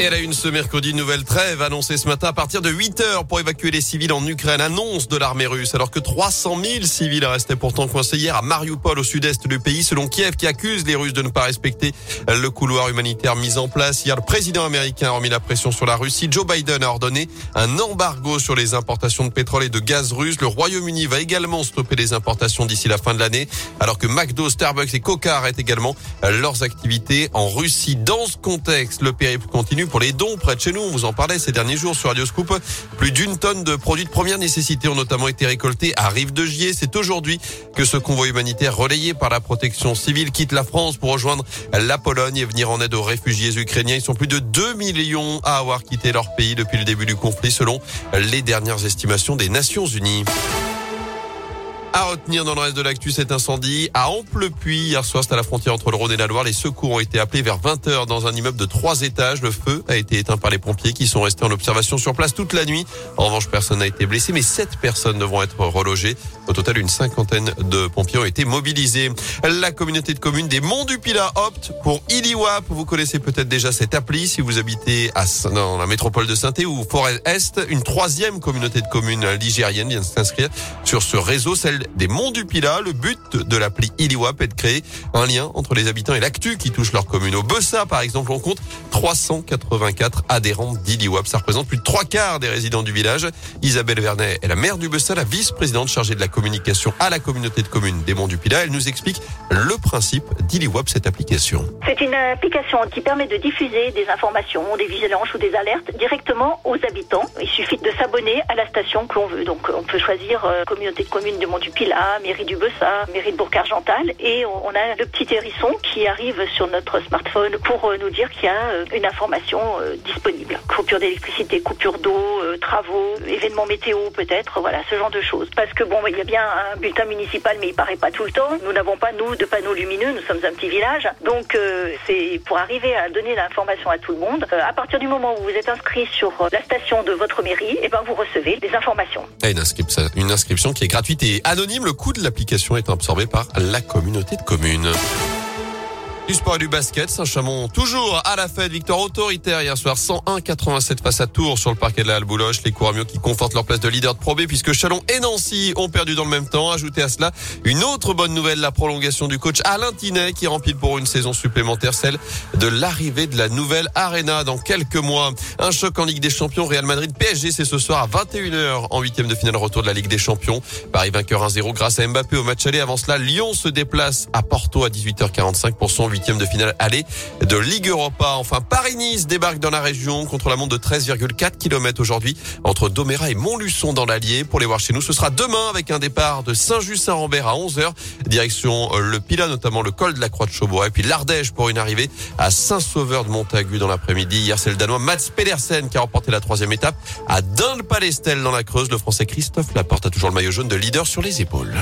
Et elle a une ce mercredi, nouvelle trêve annoncée ce matin à partir de 8 heures pour évacuer les civils en Ukraine. Annonce de l'armée russe alors que 300 000 civils restaient pourtant coincés hier à Mariupol au sud-est du pays selon Kiev qui accuse les Russes de ne pas respecter le couloir humanitaire mis en place. Hier, le président américain a remis la pression sur la Russie. Joe Biden a ordonné un embargo sur les importations de pétrole et de gaz russe. Le Royaume-Uni va également stopper les importations d'ici la fin de l'année alors que McDo, Starbucks et Coca arrêtent également leurs activités en Russie. Dans ce contexte, le périple continue pour les dons près de chez nous. On vous en parlait ces derniers jours sur Radio Scoop. Plus d'une tonne de produits de première nécessité ont notamment été récoltés à Rive de Gier. C'est aujourd'hui que ce convoi humanitaire relayé par la protection civile quitte la France pour rejoindre la Pologne et venir en aide aux réfugiés ukrainiens. Ils sont plus de 2 millions à avoir quitté leur pays depuis le début du conflit selon les dernières estimations des Nations Unies. À retenir dans le reste de l'actu cet incendie à Amplepuis. Hier soir, c'est à la frontière entre le Rhône et la Loire. Les secours ont été appelés vers 20 heures dans un immeuble de trois étages. Le feu a été éteint par les pompiers qui sont restés en observation sur place toute la nuit. En revanche, personne n'a été blessé, mais sept personnes devront être relogées. Au total, une cinquantaine de pompiers ont été mobilisés. La communauté de communes des Monts du Pilat opte pour Iliwap. Vous connaissez peut-être déjà cette appli si vous habitez à, dans la métropole de saint ou Forêt Est. Une troisième communauté de communes ligérienne vient de s'inscrire sur ce réseau, des Monts du Pilat. Le but de l'appli Iliwap est de créer un lien entre les habitants et l'actu qui touche leur commune. Au Bessa, par exemple, on compte 384 adhérents d'Iliwap. Ça représente plus de trois quarts des résidents du village. Isabelle Vernet est la maire du Bessa, la vice-présidente chargée de la communication à la communauté de communes des Monts du Pilat. Elle nous explique le principe d'Iliwap, cette application. C'est une application qui permet de diffuser des informations, des vigilances ou des alertes directement aux habitants. Suffit de s'abonner à la station que l'on veut. Donc on peut choisir euh, communauté de communes des Monts du Pila, mairie du Bessa, mairie de Bourg-Argental. Et on a le petit hérisson qui arrive sur notre smartphone pour euh, nous dire qu'il y a euh, une information euh, disponible. Coupure d'électricité, coupure d'eau, travaux, événements météo peut-être, voilà, ce genre de choses. Parce que bon, il y a bien un bulletin municipal, mais il paraît pas tout le temps. Nous n'avons pas, nous, de panneaux lumineux, nous sommes un petit village. Donc c'est pour arriver à donner l'information à tout le monde. à partir du moment où vous êtes inscrit sur la station de votre et eh ben vous recevez des informations. une, inscription, une inscription qui est gratuite et anonyme. Le coût de l'application est absorbé par la communauté de communes. Du sport et du basket, Saint-Chamond toujours à la fête. Victoire autoritaire hier soir, 101-87 face à Tours sur le parquet de la Halle-Bouloche. Les Couramiaux qui confortent leur place de leader de Pro B puisque Chalon et Nancy ont perdu dans le même temps. Ajoutez à cela une autre bonne nouvelle, la prolongation du coach Alain Tinet qui remplit pour une saison supplémentaire, celle de l'arrivée de la nouvelle Arena dans quelques mois. Un choc en Ligue des Champions, Real Madrid PSG, c'est ce soir à 21h en huitième de finale retour de la Ligue des Champions. Paris vainqueur 1-0 grâce à Mbappé au match aller. Avant cela, Lyon se déplace à Porto à 18h45 pour son de finale aller de Ligue Europa. Enfin, Paris-Nice débarque dans la région contre la montre de 13,4 km aujourd'hui entre Doméra et Montluçon dans l'Allier. Pour les voir chez nous, ce sera demain avec un départ de Saint-Just-Saint-Rambert à 11h. Direction euh, le Pilat, notamment le col de la Croix de Chaubois et puis l'Ardèche pour une arrivée à Saint-Sauveur de Montagu dans l'après-midi. Hier, c'est le Danois Mats Pedersen qui a remporté la troisième étape à Dun-le-Palestel dans la Creuse. Le Français Christophe Laporte a toujours le maillot jaune de leader sur les épaules.